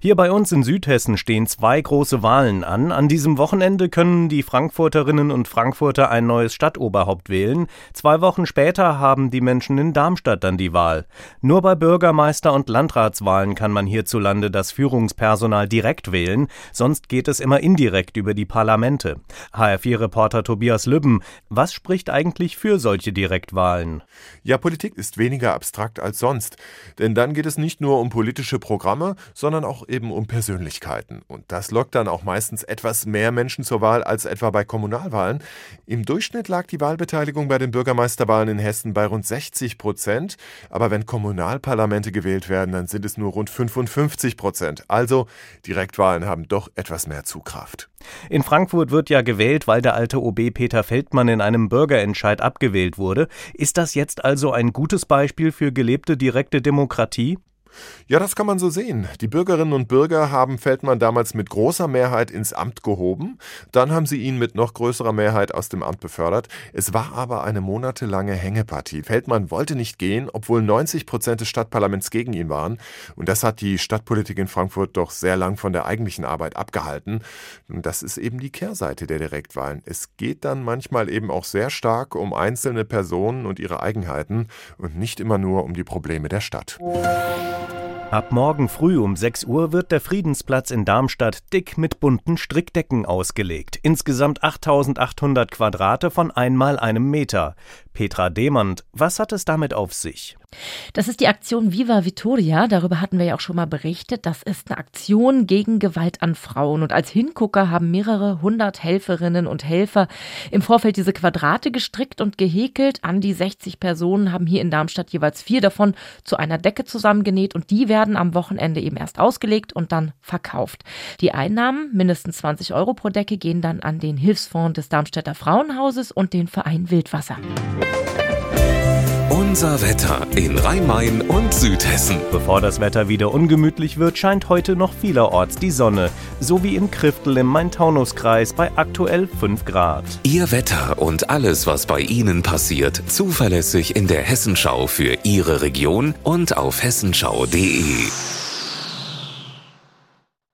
Hier bei uns in Südhessen stehen zwei große Wahlen an. An diesem Wochenende können die Frankfurterinnen und Frankfurter ein neues Stadtoberhaupt wählen. Zwei Wochen später haben die Menschen in Darmstadt dann die Wahl. Nur bei Bürgermeister- und Landratswahlen kann man hierzulande das Führungspersonal direkt wählen, sonst geht es immer indirekt über die Parlamente. HR4-Reporter Tobias Lübben, was spricht eigentlich für solche Direktwahlen? Ja, Politik ist weniger abstrakt als sonst, denn dann geht es nicht nur um politische Programme, sondern auch eben um Persönlichkeiten. Und das lockt dann auch meistens etwas mehr Menschen zur Wahl als etwa bei Kommunalwahlen. Im Durchschnitt lag die Wahlbeteiligung bei den Bürgermeisterwahlen in Hessen bei rund 60 Prozent. Aber wenn Kommunalparlamente gewählt werden, dann sind es nur rund 55 Prozent. Also Direktwahlen haben doch etwas mehr Zugkraft. In Frankfurt wird ja gewählt, weil der alte OB Peter Feldmann in einem Bürgerentscheid abgewählt wurde. Ist das jetzt also ein gutes Beispiel für gelebte direkte Demokratie? Ja, das kann man so sehen. Die Bürgerinnen und Bürger haben Feldmann damals mit großer Mehrheit ins Amt gehoben. Dann haben sie ihn mit noch größerer Mehrheit aus dem Amt befördert. Es war aber eine monatelange Hängepartie. Feldmann wollte nicht gehen, obwohl 90 Prozent des Stadtparlaments gegen ihn waren. Und das hat die Stadtpolitik in Frankfurt doch sehr lang von der eigentlichen Arbeit abgehalten. Und das ist eben die Kehrseite der Direktwahlen. Es geht dann manchmal eben auch sehr stark um einzelne Personen und ihre Eigenheiten und nicht immer nur um die Probleme der Stadt. Ab morgen früh um 6 Uhr wird der Friedensplatz in Darmstadt dick mit bunten Strickdecken ausgelegt. Insgesamt 8800 Quadrate von einmal einem Meter. Petra Demand, was hat es damit auf sich? Das ist die Aktion Viva Vittoria. Darüber hatten wir ja auch schon mal berichtet. Das ist eine Aktion gegen Gewalt an Frauen. Und als Hingucker haben mehrere hundert Helferinnen und Helfer im Vorfeld diese Quadrate gestrickt und gehäkelt. An die 60 Personen haben hier in Darmstadt jeweils vier davon zu einer Decke zusammengenäht. Und die werden am Wochenende eben erst ausgelegt und dann verkauft. Die Einnahmen, mindestens 20 Euro pro Decke, gehen dann an den Hilfsfonds des Darmstädter Frauenhauses und den Verein Wildwasser. Unser Wetter in Rhein-Main und Südhessen. Bevor das Wetter wieder ungemütlich wird, scheint heute noch vielerorts die Sonne, so wie in Kriftel im Main-Taunus-Kreis bei aktuell 5 Grad. Ihr Wetter und alles, was bei Ihnen passiert, zuverlässig in der Hessenschau für Ihre Region und auf hessenschau.de.